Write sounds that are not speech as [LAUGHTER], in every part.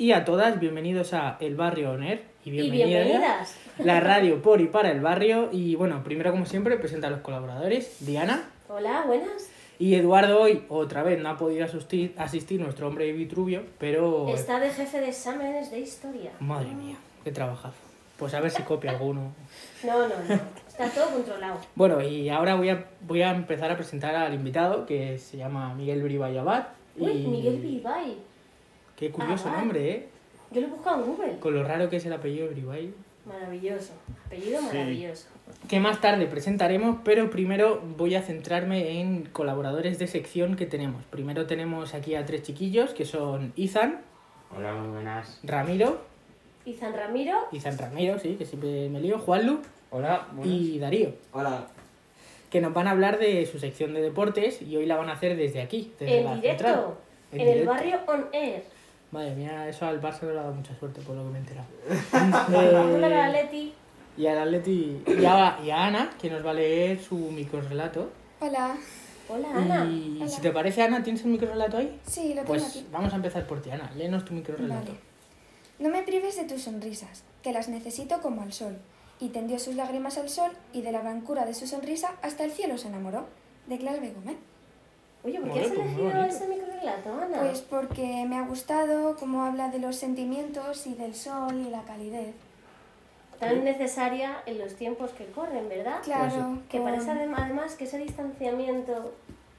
y a todas, bienvenidos a El Barrio Oner y Y bienvenidas. La radio por y para el barrio. Y bueno, primero como siempre presenta a los colaboradores, Diana Hola, buenas. y Eduardo hoy otra vez no ha podido asistir, asistir nuestro hombre Vitruvio, pero... Está de jefe de exámenes de historia. Madre mía, qué trabajazo. Pues a ver si copia alguno. No, no, no. Está todo controlado. Bueno, y ahora voy a, voy a empezar a presentar al invitado que se llama Miguel Bribay Abad. Uy, y- Miguel Bilbay. Qué curioso nombre, ¿eh? Yo lo he buscado en Google. Con lo raro que es el apellido de Bribay. Maravilloso. Apellido maravilloso. Que más tarde presentaremos, pero primero voy a centrarme en colaboradores de sección que tenemos. Primero tenemos aquí a tres chiquillos que son Izan, Hola, muy buenas. Ramiro, Izan Ramiro. Izan Ramiro, sí, que siempre me lío, Juanlu Hola, y Darío, Hola. que nos van a hablar de su sección de deportes y hoy la van a hacer desde aquí, desde la En directo. central. En, En el directo. barrio On Air. Madre mía, eso al Barça no le ha dado mucha suerte por lo que me he enterado. [LAUGHS] Eh, la Atleti. y al Atleti y a, y a Ana, que nos va a leer su microrelato. Hola. Hola, Ana. Y Hola. si te parece, Ana, ¿tienes el microrelato ahí? Sí, lo tengo Pues aquí. vamos a empezar por ti, Ana. Léenos tu microrelato. Vale. No me prives de tus sonrisas, que las necesito como al sol. Y tendió sus lágrimas al sol, y de la blancura de su sonrisa hasta el cielo se enamoró. De Clara Gómez. Oye, ¿por qué has pues elegido ese microrelato, Ana? Pues porque me ha gustado cómo habla de los sentimientos y del sol y la calidez. Tan necesaria en los tiempos que corren, ¿verdad? Claro. Que con- parece adem- además que ese distanciamiento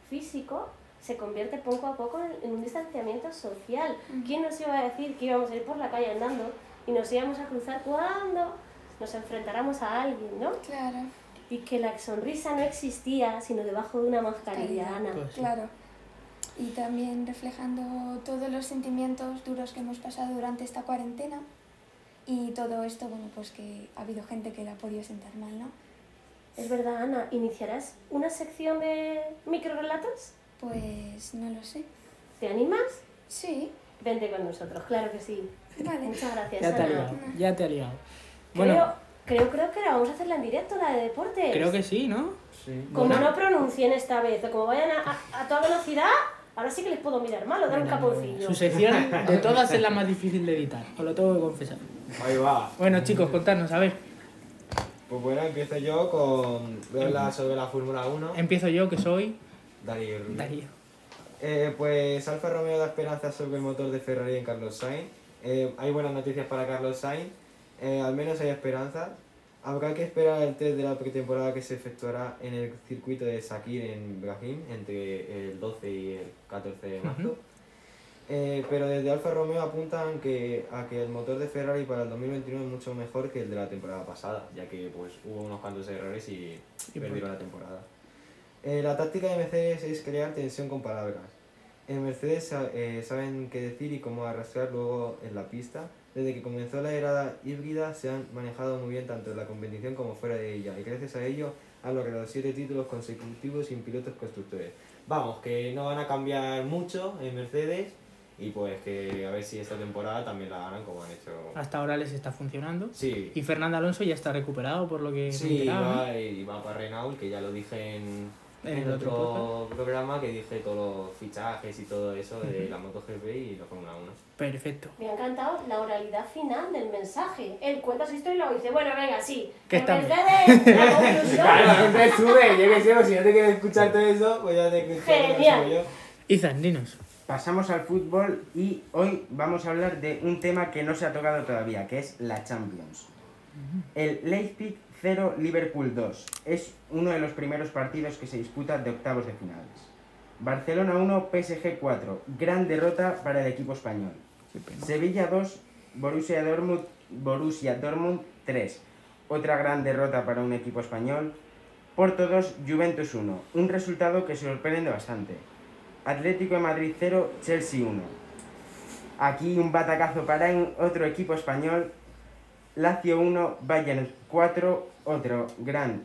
físico se convierte poco a poco en, en un distanciamiento social. ¿Quién nos iba a decir que íbamos a ir por la calle andando y nos íbamos a cruzar cuando nos enfrentáramos a alguien, ¿no? Claro, Y que la sonrisa no existía sino debajo de una mascarilla. Ana. Pues sí. claro. Y también reflejando todos los sentimientos duros que hemos pasado durante esta cuarentena. Y todo esto, bueno, pues que ha habido gente que la ha podido sentar mal, ¿no? Es verdad, Ana, ¿iniciarás una sección de microrelatos? Pues no lo sé. ¿Te animas? Sí, Vente con nosotros, claro que sí. vale. Muchas gracias, Ya te ha Ana. liado, ya te ha liado. Creo, Bueno, creo, creo que ahora vamos a hacerla en directo, la de deportes. creo que sí, ¿no? Sí. Como Bueno. no pronuncien esta vez, o como vayan a, a- a toda velocidad, ahora sí que les puedo mirar mal o dar un caponcillo. Su sección de todas es la más difícil de editar, os lo tengo que confesar. Ahí va. Bueno, chicos, contadnos, a ver. Pues bueno, empiezo yo con. Voy a hablar sobre la Fórmula 1. Empiezo yo, que soy Darío. Darío. Eh, pues Alfa Romeo da esperanzas sobre el motor de Ferrari en Carlos Sainz. Eh, hay buenas noticias para Carlos Sainz. Eh, al menos hay esperanzas. Habrá que esperar el test de la pretemporada que se efectuará en el circuito de Sakir en Brasil entre el 12 y el 14 de marzo. Eh, pero desde Alfa Romeo apuntan que, a que el motor de Ferrari para el 2021 es mucho mejor que el de la temporada pasada, ya que pues hubo unos cuantos errores y Y perdieron la temporada. Eh, la táctica de Mercedes es crear tensión con palabras. En Mercedes eh, saben qué decir y cómo arrastrar luego en la pista. Desde que comenzó la era híbrida se han manejado muy bien tanto en la competición como fuera de ella y gracias a ello han logrado siete títulos consecutivos sin pilotos constructores. Vamos, que no van a cambiar mucho en Mercedes y pues que a ver si esta temporada también la ganan como han hecho. Hasta ahora les está funcionando. Sí, Y Fernando Alonso ya está recuperado, por lo que Sí, va, y va para Renault, que ya lo dije en, En en el otro otro programa, que dije todos los fichajes y todo eso de la MotoGP y la Fórmula 1. Perfecto. Me ha encantado la oralidad final del mensaje. Él cuenta su historia y luego dice, bueno, venga, sí. Que está bien. Mercedes, la [LAUGHS] conclusión. Claro, siempre sube, yo que sé, si no te quieres escuchar todo eso, pues ya te escuchas Genial. yo. Izan, dinos. Pasamos al fútbol y hoy vamos a hablar de un tema que no se ha tocado todavía, que es la Champions. El Leipzig 0 Liverpool 2 es uno de los primeros partidos que se disputan de octavos de finales. Barcelona 1 PSG 4, gran derrota para el equipo español. Sevilla 2 Borussia Dortmund Borussia Dortmund 3, otra gran derrota para un equipo español. Porto 2 Juventus 1, un resultado que sorprende bastante. Atlético de Madrid 0, Chelsea 1. Aquí un batacazo para en otro equipo español. Lazio 1, Bayern 4, otro gran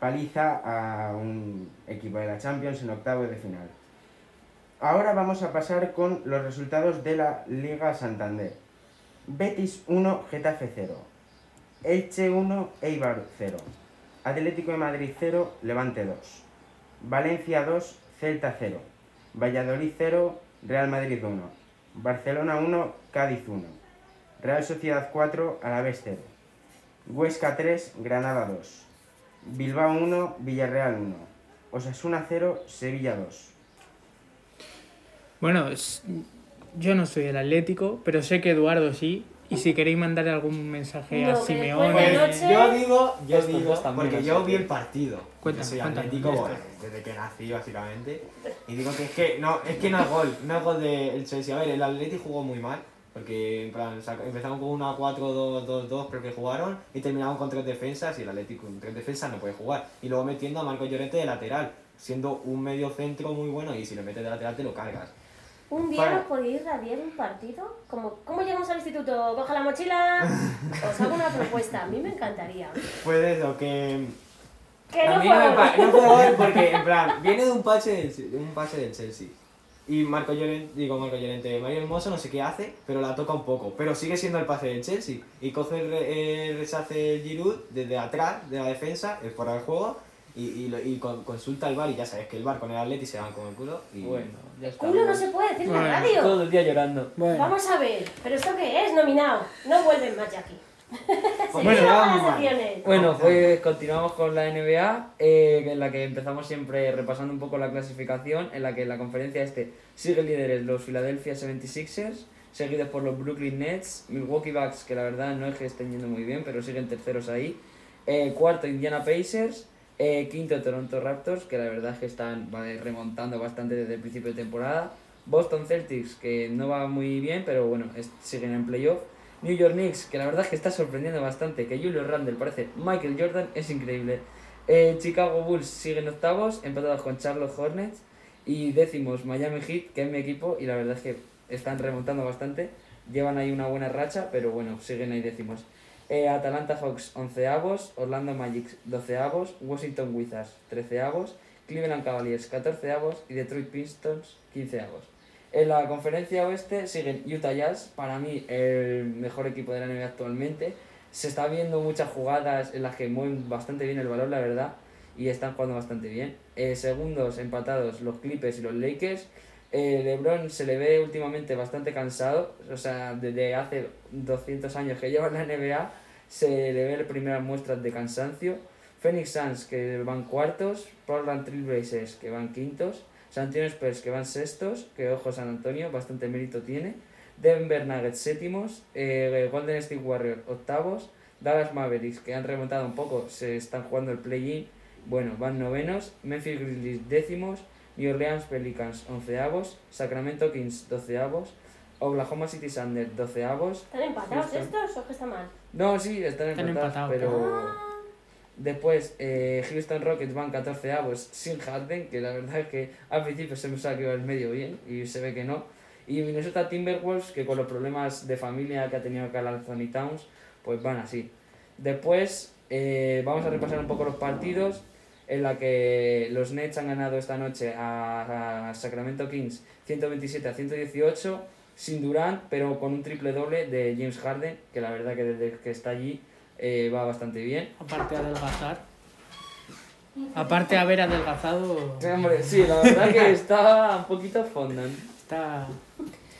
paliza a un equipo de la Champions en octavo de final. Ahora vamos a pasar con los resultados de la Liga Santander. Betis 1, Getafe 0. Elche 1, Eibar 0. Atlético de Madrid 0, Levante 2. Valencia 2, Celta 0. Valladolid 0, Real Madrid 1. Barcelona 1, Cádiz 1. Real Sociedad 4, Alavés 0. Huesca 3, Granada 2. Bilbao 1, Villarreal 1. Osasuna 0, Sevilla 2. Bueno, es- yo no soy el Atlético, pero sé que Eduardo sí. Y si queréis mandar algún mensaje No, a de Simeone. anoche- yo digo, yo Estos digo, porque yo vi el partido. Cuenta, yo soy cuenta. atlético bueno, desde que nací, básicamente. Y digo que es que no, es que no es gol, no es gol del Chelsea. A ver, el Atleti jugó muy mal. Porque en plan, empezaron con una 4-2-2-2 creo que jugaron y terminaron con tres defensas y el Atlético con tres defensas no puede jugar. Y luego metiendo a Marco Llorente de lateral, siendo un medio centro muy bueno y si lo metes de lateral te lo cargas. Un día Para- nos podéis radiar un partido. Como, ¿Cómo llegamos al instituto? Coja la mochila. [LAUGHS] Os hago una propuesta. A mí me encantaría. Pues eso, que Que a no mí no me no puedo ver porque, en plan, viene de un pase del, de un pase del Chelsea. Y Marco Llorente, digo Marco Llorente, Mario Hermoso no sé qué hace, pero la toca un poco. Pero sigue siendo el pase del Chelsea. Y coge el, el rechace Giroud desde atrás de la defensa, el fuera del juego, y, y, lo- y con- consulta al bar y ya sabes que el bar con el Atleti se van con el culo. Y... Bueno, ya está. Culo no se puede decir en la radio. Todo el día llorando. Bueno, Vamos a ver. ¿Pero esto qué es? Nominado. No vuelven más ya aquí. [LAUGHS] Pues. Bueno, pues continuamos con la NBA, eh, en la que empezamos siempre repasando un poco la clasificación, en la que en la conferencia este siguen líderes los Philadelphia 76ers, seguidos por los Brooklyn Nets, Milwaukee Bucks, que la verdad no es que estén yendo muy bien, pero siguen terceros ahí, eh, cuarto Indiana Pacers, eh, quinto Toronto Raptors, que la verdad es que están vale, remontando bastante desde el principio de temporada, Boston Celtics, que no va muy bien, pero bueno, es- siguen en playoff, New York Knicks, que la verdad es que está sorprendiendo bastante, que Julio Randle parece Michael Jordan, es increíble. Eh, Chicago Bulls siguen octavos, empatados con Charlotte Hornets. Y décimos Miami Heat, que es mi equipo, y la verdad es que están remontando bastante. Llevan ahí una buena racha, pero bueno, siguen ahí décimos. Eh, Atalanta Hawks, onceavos. Orlando Magic, doceavos. Washington Wizards, treceavos. Cleveland Cavaliers, catorceavos. Y Detroit Pistons, quinceavos. En la conferencia oeste siguen Utah Jazz, para mí el mejor equipo de la NBA actualmente. Se está viendo muchas jugadas en las que mueven bastante bien el balón, la verdad, y están jugando bastante bien. Eh, segundos empatados los Clippers y los Lakers. Eh, LeBron se le ve últimamente bastante cansado, o sea, desde hace 200 años que lleva en la NBA se le ve primeras muestras de cansancio. Phoenix Suns que van cuartos, Portland Trail Blazers que van quintos, San Antonio Spurs que van sextos, que ojo San Antonio, bastante mérito tiene, Denver Nuggets séptimos, eh, Golden State Warriors octavos, Dallas Mavericks que han remontado un poco, se están jugando el play-in, bueno, van novenos, Memphis Grizzlies décimos, New Orleans Pelicans onceavos, Sacramento Kings doceavos, Oklahoma City Thunder doceavos, ¿Están empatados estos o qué está mal? no, sí, están, Están empatados, empatados. pero... Después, eh, Houston Rockets van 14 avos sin Harden, que la verdad es que al principio se me que iba el medio bien y se ve que no. Y Minnesota Timberwolves, que con los problemas de familia que ha tenido Carl Anthony Towns, pues van así. Después, eh, vamos a repasar un poco los partidos en la que los Nets han ganado esta noche a, a Sacramento Kings 127 a 118 sin Durant, pero con un triple doble de James Harden, que la verdad que desde que está allí eh, va bastante bien. aparte de adelgazar. Aparte de haber adelgazado, Sí, hombre, sí, la verdad que está un poquito fondant. está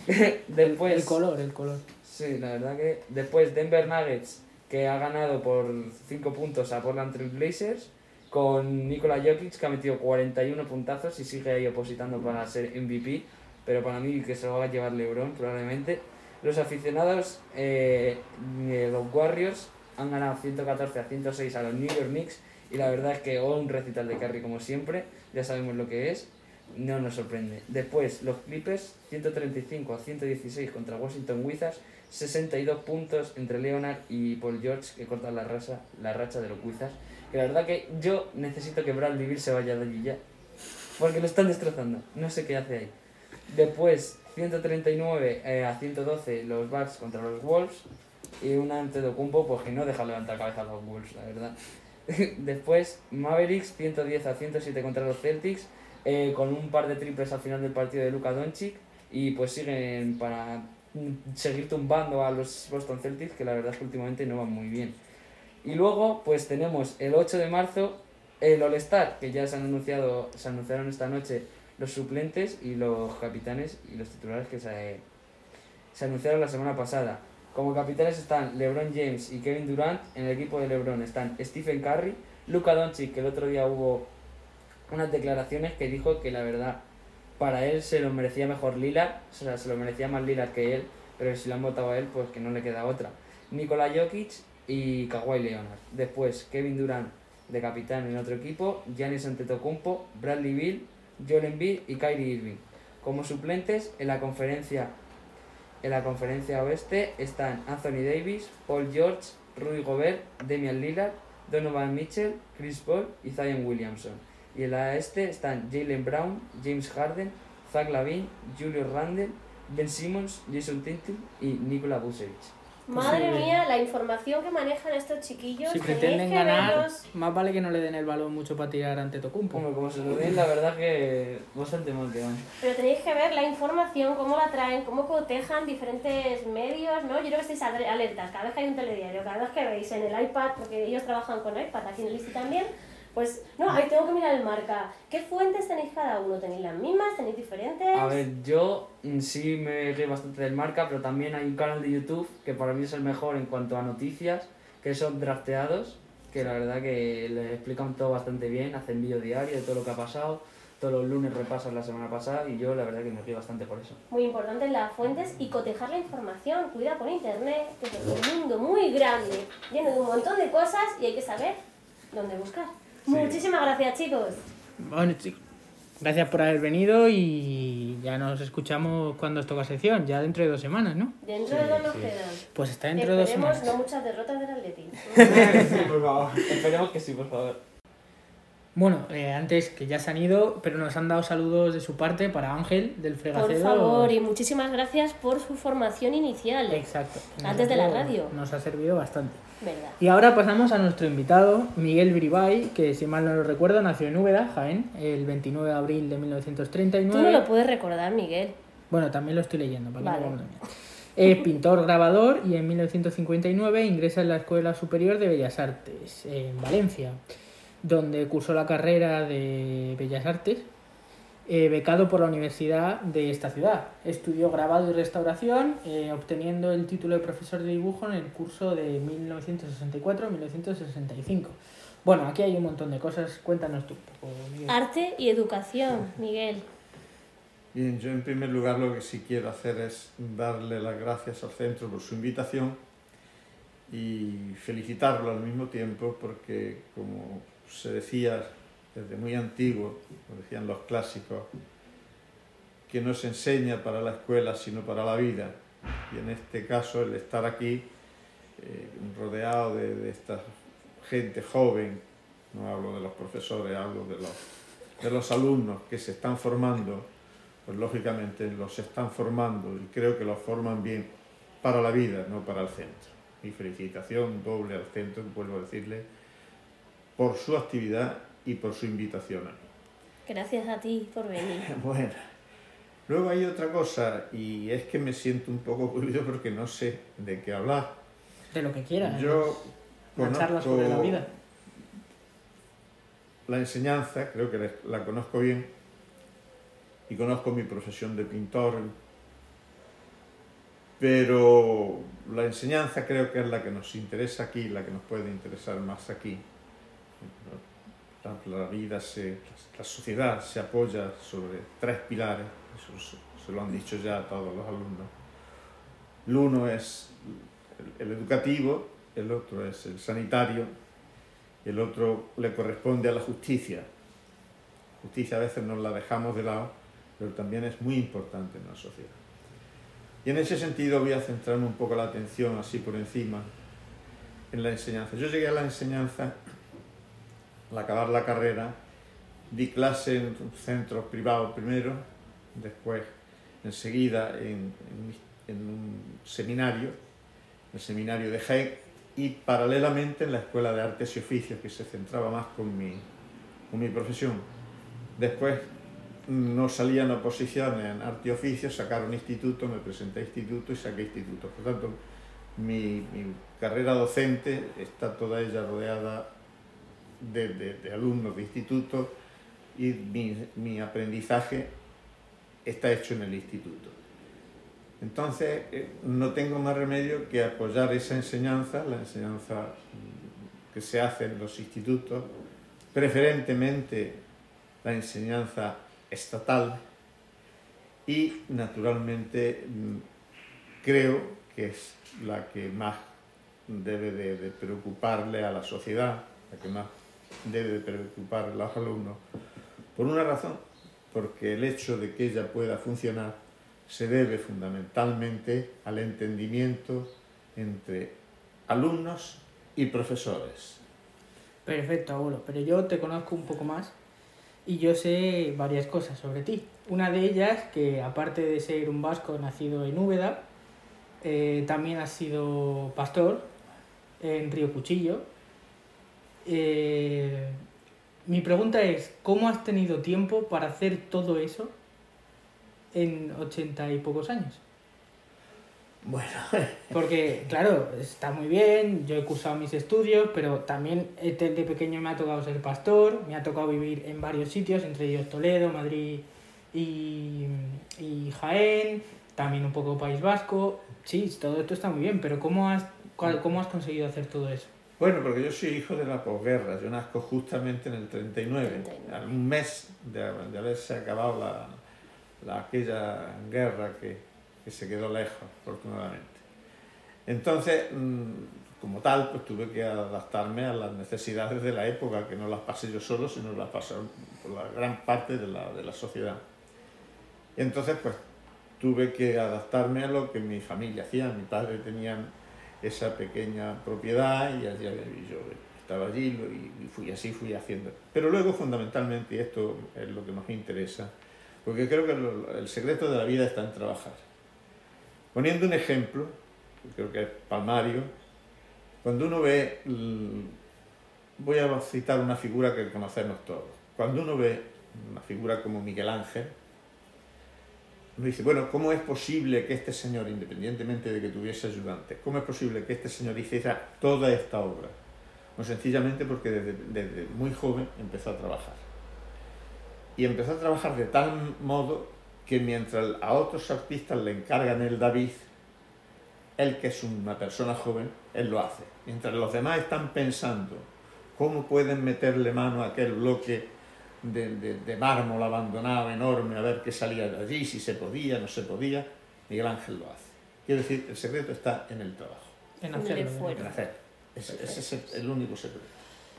[LAUGHS] Después, el color, el color. Sí, la verdad que después Denver Nuggets, que ha ganado por 5 puntos a Portland Trail Blazers, con Nikola Jokic, que ha metido 41 puntazos y sigue ahí opositando para ser MVP, pero para mí que se lo va a llevar LeBron probablemente. Los aficionados, eh, los Warriors, han ganado 114 a 106 a los New York Knicks y la verdad es que un recital de Curry como siempre, ya sabemos lo que es, no nos sorprende. Después, los Clippers, 135 a 116 contra Washington Wizards, 62 puntos entre Leonard y Paul George que cortan la racha, la racha de los Wizards. Que la verdad que yo necesito que Bradley Beal se vaya de allí ya, porque lo están destrozando, no sé qué hace ahí. Después, 139 eh, a 112 los Bucks contra los Wolves y un Antetokounmpo pues que no deja levantar cabeza a los Wolves, la verdad. [LAUGHS] Después, Mavericks 110 a 107 contra los Celtics eh, con un par de triples al final del partido de Luka Doncic y pues siguen para seguir tumbando a los Boston Celtics que la verdad es que últimamente no van muy bien. Y luego pues tenemos el 8 de marzo el All-Star que ya se han anunciado, se anunciaron esta noche los suplentes y los capitanes y los titulares que se, se anunciaron la semana pasada. Como capitanes están LeBron James y Kevin Durant. En el equipo de LeBron están Stephen Curry, Luka Doncic, que el otro día hubo unas declaraciones que dijo que la verdad para él se lo merecía mejor Lillard, o sea, se lo merecía más Lillard que él, pero si lo han votado a él, pues que no le queda otra. Nikola Jokic y Kawhi Leonard. Después Kevin Durant de capitán en otro equipo, Giannis Antetokounmpo, Bradley Beal, Joel Embiid y Kyrie Irving. Como suplentes en la conferencia en la conferencia oeste están Anthony Davis, Paul George, Rudy Gobert, Damian Lillard, Donovan Mitchell, Chris Paul y Zion Williamson. Y en la este están Jalen Brown, James Harden, Zach Lavine, Julius Randle, Ben Simmons, Jason Tatum y Nikola Vucevic. Madre Sí. mía, la información que manejan estos chiquillos. Si tenéis pretenden que ganar, verlos. más vale que no le den el balón mucho para tirar ante Tocumpo. Bueno, como se lo den, la verdad que bastante mal que van. Pero tenéis que ver la información, cómo la traen, cómo cotejan diferentes medios, ¿no? Yo creo que estáis ale- alertas. Cada vez que hay un telediario, cada vez que veis en el iPad, porque ellos trabajan con iPad aquí en el ISTI también, pues, no, ahí tengo que mirar el marca. ¿Qué fuentes tenéis cada uno? ¿Tenéis las mismas? ¿Tenéis diferentes? A ver, yo mm, sí me río bastante del marca, pero también hay un canal de YouTube que para mí es el mejor en cuanto a noticias, que son drafteados, que la verdad que le explican todo bastante bien, hacen vídeo diario de todo lo que ha pasado, todos los lunes repasan la semana pasada y yo la verdad que me río bastante por eso. Muy importante las fuentes y cotejar la información. Cuida con internet, que es un mundo muy grande, lleno de un montón de cosas y hay que saber dónde buscar. Muchísimas gracias, chicos. Bueno, chicos, gracias por haber venido y ya nos escuchamos cuando os toca sección, ya dentro de dos semanas, ¿no? Dentro de dos nos quedan. Pues está dentro de dos Esperemos semanas. no muchas derrotas del Atleti. [LAUGHS] sí, por favor. Esperemos que sí, por favor. Bueno, eh, antes que ya se han ido, pero nos han dado saludos de su parte para Ángel del Por Fregacedo. favor, y muchísimas gracias por su formación inicial. Exacto. Antes de la radio. Nos ha servido bastante. ¿Verdad? Y ahora pasamos a nuestro invitado, Miguel Bribay, que si mal no lo recuerdo nació en Úbeda, Jaén, el 29 de abril de 1939. Tú no lo puedes recordar, Miguel. Bueno, también lo estoy leyendo, para que no. Es pintor grabador y en 1959 ingresa en la Escuela Superior de Bellas Artes en Valencia, donde cursó la carrera de Bellas Artes, eh, becado por la Universidad de esta ciudad. Estudió grabado y restauración, eh, obteniendo el título de profesor de dibujo en el curso de 1964-1965. Bueno, aquí hay un montón de cosas. Cuéntanos tú un poco, Miguel. Arte y educación, Miguel. Bien, yo en primer lugar lo que sí quiero hacer es darle las gracias al centro por su invitación y felicitarlo al mismo tiempo porque, como se decía desde muy antiguo, lo decían los clásicos, que no se enseña para la escuela sino para la vida. Y en este caso el estar aquí eh, rodeado de, esta gente joven, no hablo de los profesores, hablo de los, de los alumnos que se están formando, pues lógicamente los están formando y creo que los forman bien para la vida, no para el centro. Mi felicitación doble al centro, vuelvo a decirle, por su actividad y por su invitación a mí. Gracias a ti por venir. [LAUGHS] Bueno, luego hay otra cosa y es que me siento un poco cohibido porque no sé de qué hablar. De lo que quieras. Yo Una charla sobre la conozco vida. la enseñanza, creo que la conozco bien y conozco mi profesión de pintor, pero la enseñanza creo que es la que nos interesa aquí, la que nos puede interesar más aquí. La, la vida, se, la sociedad se apoya sobre tres pilares, eso se, lo han dicho ya todos los alumnos. El uno es el, el educativo, el otro es el sanitario, el otro le corresponde a la justicia. Justicia a veces nos la dejamos de lado, pero también es muy importante en la sociedad. Y en ese sentido voy a centrarme un poco la atención, así por encima, en la enseñanza. Yo llegué a la enseñanza al acabar la carrera, di clase en centros privados primero, después enseguida en, en- en un seminario, el seminario de GEC, y paralelamente en la Escuela de Artes y Oficios, que se centraba más con mi, con mi profesión. Después no salían oposiciones en arte y oficios, sacaron instituto, me presenté a instituto y saqué instituto. Por tanto, mi, mi carrera docente está toda ella rodeada de, de- alumnos de instituto y mi, mi aprendizaje está hecho en el instituto. Entonces, eh, no tengo más remedio que apoyar esa enseñanza, la enseñanza que se hace en los institutos, preferentemente la enseñanza estatal y, naturalmente, mm, creo que es la que más debe de, de preocuparle a la sociedad, la que más debe de preocupar a los alumnos, por una razón, porque el hecho de que ella pueda funcionar se debe fundamentalmente al entendimiento entre alumnos y profesores. Perfecto, abuelo, pero yo te conozco un poco más y yo sé varias cosas sobre ti. Una de ellas, que aparte de ser un vasco nacido en Úbeda, eh, también has sido pastor en Río Cuchillo. Eh, mi pregunta es, ¿cómo has tenido tiempo para hacer todo eso en ochenta y pocos años? Bueno, Porque, claro, está muy bien, yo he cursado mis estudios, pero también desde pequeño me ha tocado ser pastor, me ha tocado vivir en varios sitios, entre ellos Toledo, Madrid y, y Jaén, también un poco País Vasco. Sí, todo esto está muy bien, pero ¿cómo has, cómo has conseguido hacer todo eso? Bueno, porque yo soy hijo de la posguerra, yo nazco justamente en el 39, 39. a un mes de, de haberse acabado la, la- aquella guerra que, que se quedó lejos, afortunadamente. Entonces, mm, como tal, pues tuve que adaptarme a las necesidades de la época, que no las pasé yo solo, sino las pasaron por la gran parte de la, de la sociedad. Entonces, pues, tuve que adaptarme a lo que mi familia hacía. Mi padre tenía esa pequeña propiedad y allí yo estaba allí y fui así, fui haciendo. Pero luego, fundamentalmente, y esto es lo que nos interesa, porque creo que el secreto de la vida está en trabajar. Poniendo un ejemplo, creo que es palmario, cuando uno ve, voy a citar una figura que conocemos todos, cuando uno ve una figura como Miguel Ángel, uno dice, bueno, ¿cómo es posible que este señor, independientemente de que tuviese ayudantes, cómo es posible que este señor hiciera toda esta obra? Pues sencillamente porque desde, desde muy joven empezó a trabajar. Y empezó a trabajar de tal modo que mientras a otros artistas le encargan el David, él que es una persona joven, él lo hace. Mientras los demás están pensando cómo pueden meterle mano a aquel bloque de, de- de mármol abandonado enorme, a ver qué salía de allí, si se podía, no se podía, Miguel Ángel lo hace. Quiero decir, el secreto está en el trabajo, En hacerlo. en hacer. Ese, ese es el- el único secreto.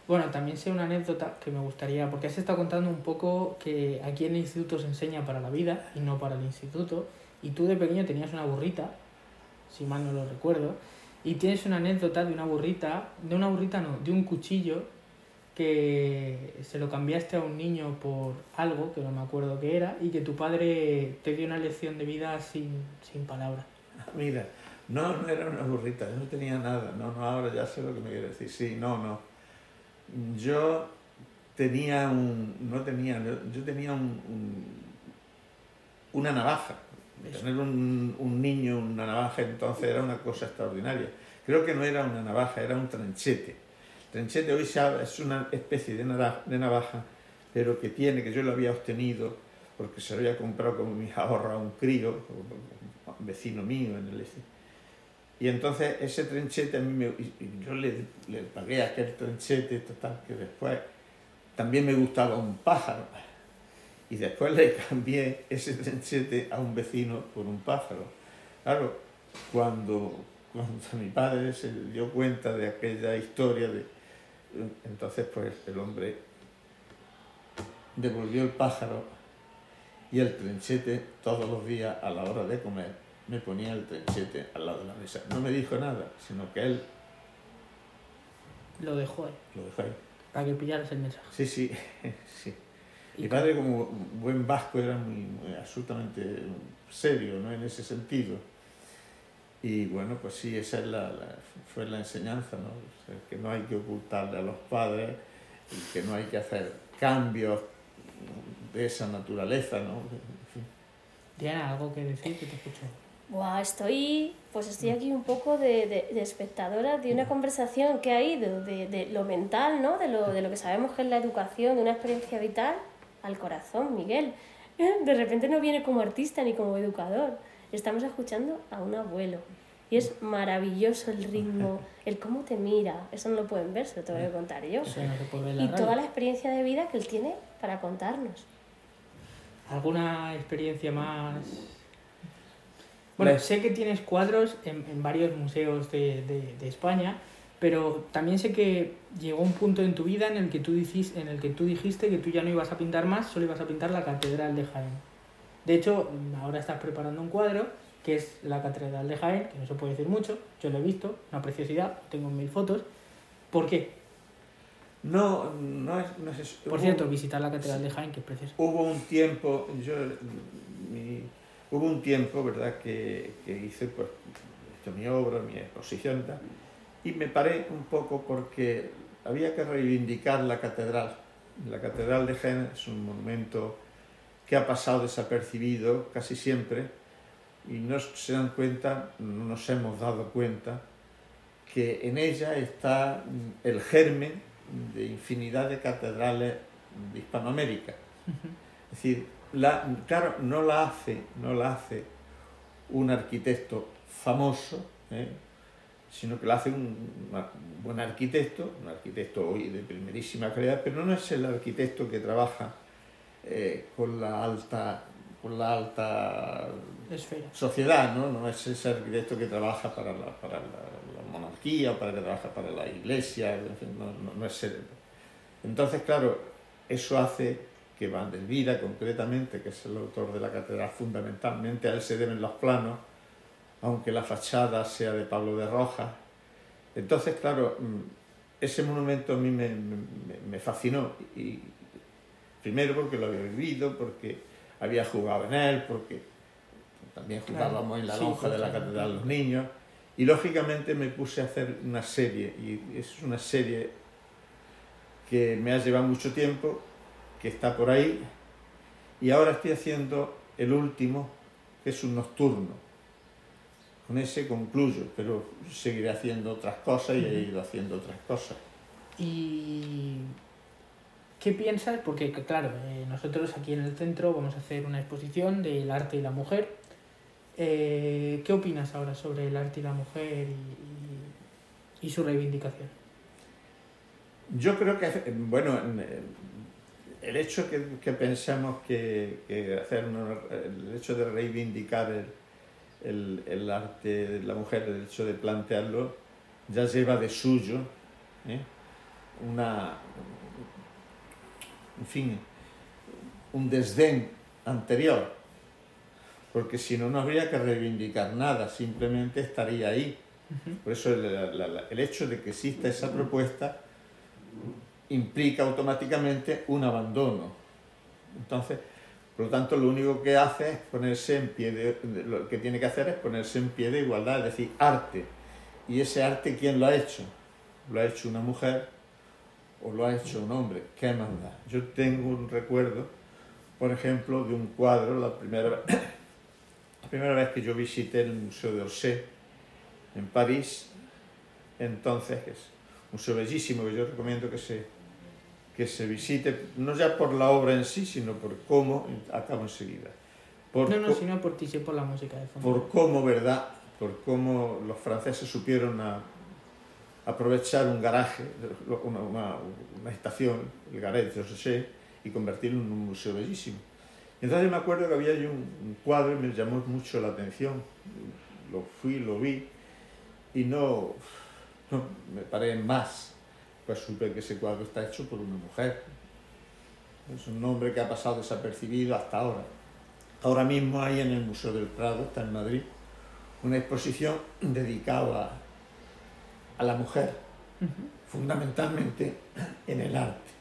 Bueno, también sé una anécdota que me gustaría, porque has estado contando un poco que aquí en el instituto se enseña para la vida y no para el instituto, y tú de pequeño tenías una burrita, si mal no lo recuerdo, y tienes una anécdota de una burrita, de una burrita no, de un cuchillo que se lo cambiaste a un niño por algo, que no me acuerdo qué era, y que tu padre te dio una lección de vida sin, sin palabras. [LAUGHS] Mira, no, no era una burrita, yo no tenía nada, no, no, ahora ya sé lo que me quiere decir, sí, no, no. Yo tenía un, no tenía, yo tenía un, un- una navaja. Tener un, un niño una navaja entonces era una cosa extraordinaria. Creo que no era una navaja, era un tranchete. Tranchete hoy se habla- es una especie de navaja, de navaja, pero que tiene, que yo lo había obtenido porque se lo había comprado como mis ahorros a un crío, un vecino mío en el este. Y entonces ese tranchete a mí me, y- yo le, le pagué aquel tranchete total que después también me gustaba un pájaro. Y después le cambié ese tranchete a un vecino por un pájaro. Claro, cuando, cuando mi padre se dio cuenta de aquella historia, de, entonces pues el hombre devolvió el pájaro y el tranchete todos los días a la hora de comer me ponía el tranchete al lado de la mesa. No me dijo nada, sino que él Lo dejó ahí, lo dejó ahí. para que pillaras el mensaje. Sí, sí, [LAUGHS] sí. Y Mi padre como buen vasco era muy, muy absolutamente serio, ¿no? En ese sentido. Y bueno, pues sí, esa es la, la- fue la enseñanza, ¿no? O sea, que no hay que ocultarle a los padres y que no hay que hacer cambios de esa naturaleza, ¿no? En fin. Diana, ¿algo que decir? Que te escucho. Buah, estoy, pues estoy aquí un poco de, de- de espectadora de una conversación que ha ido de, de lo mental, ¿no? De lo, de lo que sabemos que es la educación, de una experiencia vital, al corazón, Miguel. [LAUGHS] De repente no viene como artista ni como educador. Estamos escuchando a un abuelo. Y es maravilloso el ritmo, [LAUGHS] el cómo te mira. Eso no lo pueden ver, se lo tengo que contar yo. Eso no se puede ver la Y radio. toda la experiencia de vida que él tiene para contarnos. ¿Alguna experiencia más? Bueno, Le- sé que tienes cuadros en, en varios museos de, de- de España, pero también sé que llegó un punto en tu vida en el que tú dijiste, en el que tú dijiste que tú ya no ibas a pintar más, solo ibas a pintar la Catedral de Jaén. De hecho, ahora estás preparando un cuadro que es la Catedral de Jaén, que no se puede decir mucho, yo lo he visto, una preciosidad, tengo mil fotos. ¿Por qué? No, no es, no es eso. Por Hubo- cierto, visitar la Catedral de Jaén, que es preciosa. Hubo un tiempo, yo, mi- hubo un tiempo, ¿verdad?, que, que hice pues, esto, mi obra, mi exposición y tal, y me paré un poco porque había que reivindicar la catedral. La catedral de Jaén es un monumento que ha pasado desapercibido casi siempre y no se dan cuenta, no nos hemos dado cuenta que en ella está el germen de infinidad de catedrales de Hispanoamérica. Es decir, la, claro, no la hace, no la hace un arquitecto famoso, ¿eh? sino que la hace un, un buen arquitecto, un arquitecto hoy de primerísima calidad, pero no es el arquitecto que trabaja eh, con la alta, con la alta Esfera. sociedad, ¿no? No es ese arquitecto que trabaja para la, para la, la monarquía o para que trabaja para la iglesia, en fin, no, no- no es ser- Entonces, claro, eso hace que Van der Vida, concretamente, que es el autor de la catedral, fundamentalmente a él se deben los planos, aunque la fachada sea de Pablo de Rojas. Entonces, claro, mm, ese monumento a mí me, me- me fascinó. Y, primero porque lo había vivido, porque había jugado en él, porque también Claro, jugábamos en la sí, lonja de la catedral los niños. Y lógicamente me puse a hacer una serie, y es una serie que me ha llevado mucho tiempo, que está por ahí, y ahora estoy haciendo el último, que es un nocturno. Con ese concluyo, pero seguiré haciendo otras cosas y he ido haciendo otras cosas. ¿Y qué piensas? Porque, claro, eh, nosotros aquí en el centro vamos a hacer una exposición del arte y la mujer. Eh, ¿Qué opinas ahora sobre el arte y la mujer y, su reivindicación? Yo creo que, bueno, eh, el hecho que, que pensemos que, que hacer el hecho de reivindicar el, el- el arte de la mujer, el hecho de plantearlo, ya lleva de suyo una, en fin, un desdén anterior, porque si no, no habría que reivindicar nada, simplemente estaría ahí. Por eso el, la- la- el hecho de que exista esa propuesta implica automáticamente un abandono. Entonces, por lo tanto, lo único que hace es ponerse en pie de, de- lo que tiene que hacer es ponerse en pie de igualdad, es decir, arte. ¿Y ese arte quién lo ha hecho? ¿Lo ha hecho una mujer o lo ha hecho un hombre? ¿Qué más da? Yo tengo un recuerdo, por ejemplo, de un cuadro, la primera, vez- la primera vez que yo visité el Museo de Orsay en París, entonces, que es un museo bellísimo que yo recomiendo que se, que se visite, no ya por la obra en sí, sino por cómo, acabo enseguida, por, No, no, sino por ti, sí por la música de fondo. por cómo, ¿verdad? Por cómo los franceses supieron a- aprovechar un garaje, una, una- una estación, el Garet de Orsay, y convertirlo en un museo bellísimo. Entonces me acuerdo que había allí un, un cuadro y me llamó mucho la atención. Lo fui, lo vi, y no, no me paré en más. Pues supe que ese cuadro está hecho por una mujer. Es un nombre que ha pasado desapercibido hasta ahora. Ahora mismo hay en el Museo del Prado, está en Madrid, una exposición dedicada a la mujer, fundamentalmente [CLEARS THROAT] en el arte.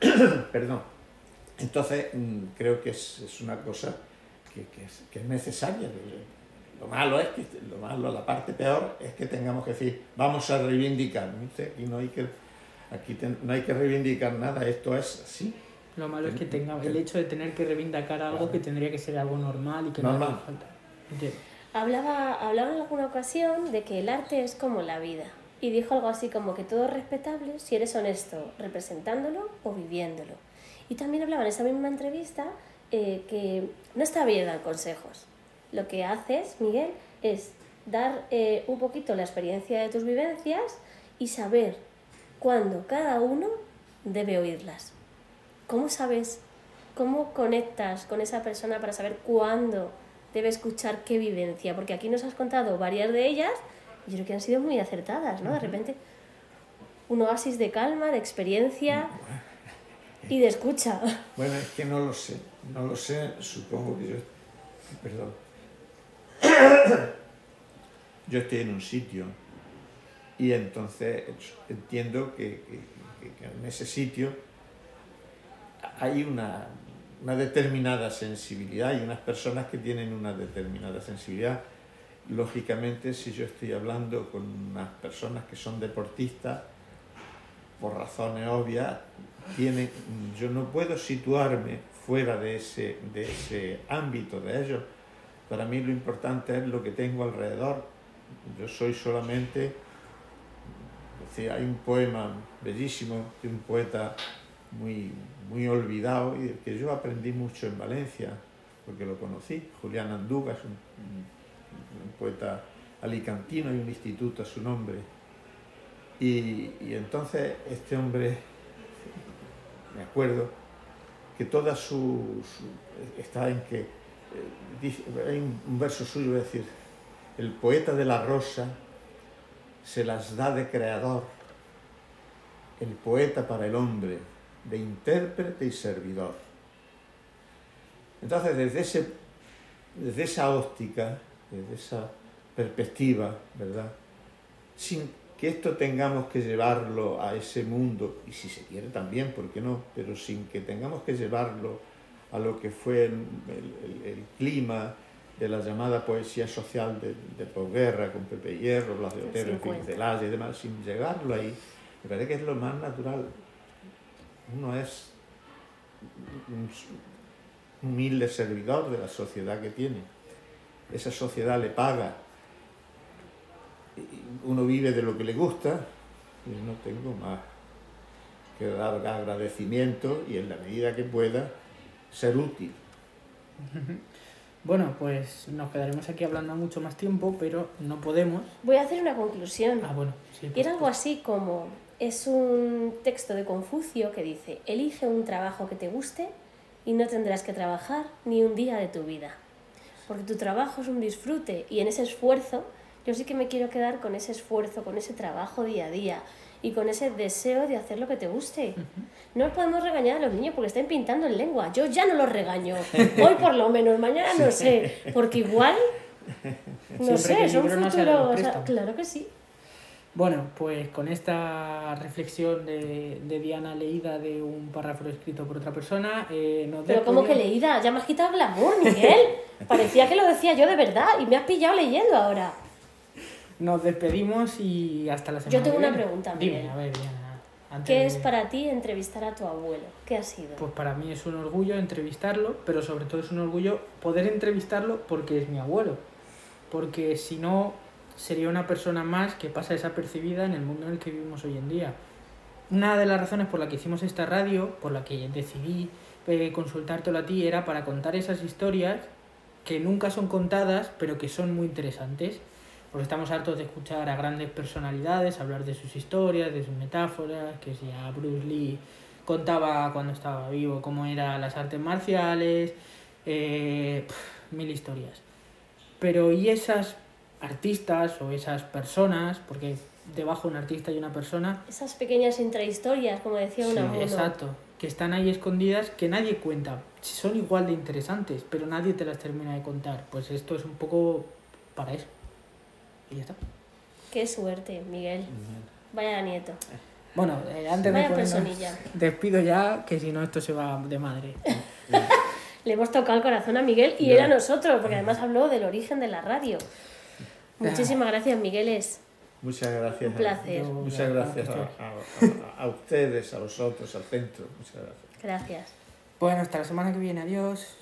[CLEARS THROAT] Perdón. Entonces, mm, creo que es, es una cosa que, que es, que es necesaria. Lo malo es que, lo malo, la parte peor es que tengamos que decir, vamos a reivindicar. Aquí no hay que, aquí ten- no hay que reivindicar nada, esto es así. Lo malo es que tenga el hecho de tener que reivindicar algo que tendría que ser algo normal y que no hace falta. Entiendo. Hablaba, hablaba en alguna ocasión de que el arte es como la vida. Y dijo algo así como que todo es respetable si eres honesto representándolo o viviéndolo. Y también hablaba en esa misma entrevista eh, que no está bien dar consejos. Lo que haces, Miguel, es dar eh, un poquito la experiencia de tus vivencias y saber cuándo cada uno debe oírlas. ¿Cómo sabes? ¿Cómo conectas con esa persona para saber cuándo debe escuchar qué vivencia? Porque aquí nos has contado varias de ellas y yo creo que han sido muy acertadas, ¿no? De repente, un oasis de calma, de experiencia y de escucha. [LAUGHS] Bueno, es que no lo sé, no lo sé, supongo que yo, perdón, [COUGHS] yo estoy en un sitio y entonces entiendo que, que- que en ese sitio hay una, una determinada sensibilidad y unas personas que tienen una determinada sensibilidad. Lógicamente, si yo estoy hablando con unas personas que son deportistas, por razones obvias, tienen, yo no puedo situarme fuera de ese, de ese ámbito de ellos. Para mí lo importante es lo que tengo alrededor. Yo soy solamente, decir, hay un poema bellísimo de un poeta muy, muy olvidado y que yo aprendí mucho en Valencia, porque lo conocí, Julián Andúgas, un, un- poeta alicantino, hay un instituto a su nombre. Y, y entonces este hombre, me acuerdo, que toda su, está en que, eh, hay un, verso suyo, es decir, el poeta de la rosa se las da de creador, el poeta para el hombre, de intérprete y servidor. Entonces, desde, ese, desde esa óptica, desde esa perspectiva, ¿verdad? Sin que esto tengamos que llevarlo a ese mundo, y si se quiere también, ¿por qué no? Pero sin que tengamos que llevarlo a lo que fue el, el- el clima de la llamada poesía social de, de posguerra, con Pepe Hierro, Blas de Otero, 50. Celaya y demás, sin llegarlo ahí, me parece que es lo más natural. Uno es un humilde servidor de la sociedad que tiene. Esa sociedad le paga. Uno vive de lo que le gusta y no tengo más que dar agradecimiento y en la medida que pueda ser útil. Bueno, pues nos quedaremos aquí hablando mucho más tiempo, pero no podemos. Voy a hacer una conclusión. Ah, bueno, sí. Y pues, era algo así como, es un texto de Confucio que dice, elige un trabajo que te guste y no tendrás que trabajar ni un día de tu vida. Porque tu trabajo es un disfrute y en ese esfuerzo, yo sí que me quiero quedar con ese esfuerzo, con ese trabajo día a día y con ese deseo de hacer lo que te guste. No podemos regañar a los niños porque estén pintando en lengua. Yo ya no los regaño. [LAUGHS] Hoy por lo menos, mañana no sé. Porque igual, [LAUGHS] no sé, son libro no sea futuros... claro que sí. Bueno, pues con esta reflexión de, de Diana leída de un párrafo escrito por otra persona, eh, nos Pero como que leída, ya me has quitado el glamour, Miguel. [LAUGHS] Parecía que lo decía yo de verdad y me has pillado leyendo ahora. Nos despedimos y hasta la semana Yo tengo que una pregunta, Dime, Miguel. a ver, Diana. antes ¿Qué de- es para ti entrevistar a tu abuelo? ¿Qué ha sido? Pues para mí es un orgullo entrevistarlo, pero sobre todo es un orgullo poder entrevistarlo porque es mi abuelo. Porque si no, sería una persona más que pasa desapercibida en el mundo en el que vivimos hoy en día. Una de las razones por la que hicimos esta radio, por la que decidí eh, consultártelo a ti, era para contar esas historias que nunca son contadas, pero que son muy interesantes. Porque estamos hartos de escuchar a grandes personalidades hablar de sus historias, de sus metáforas, que si a Bruce Lee contaba cuando estaba vivo cómo eran las artes marciales, eh, pf, mil historias. Pero ¿y esas artistas o esas personas? Porque debajo de un artista hay una persona Esas pequeñas intrahistorias, como decía un Sí, abuelo. exacto. Que están ahí escondidas que nadie cuenta. Son igual de interesantes, pero nadie te las termina de contar. Pues esto es un poco para eso. Y ya está. Qué suerte, Miguel. Vaya nieto. Bueno, eh, antes de Vaya ponernos- personilla. despido ya, que si no esto se va de madre. [LAUGHS] Le hemos tocado el corazón a Miguel y Ya. él a nosotros, porque además habló del origen de la radio. [LAUGHS] Muchísimas gracias, Migueles. Muchas gracias. Un placer. Muchas gracias a, a- a- a ustedes, a vosotros, al centro. Muchas gracias. Gracias. Bueno, hasta la semana que viene. Adiós.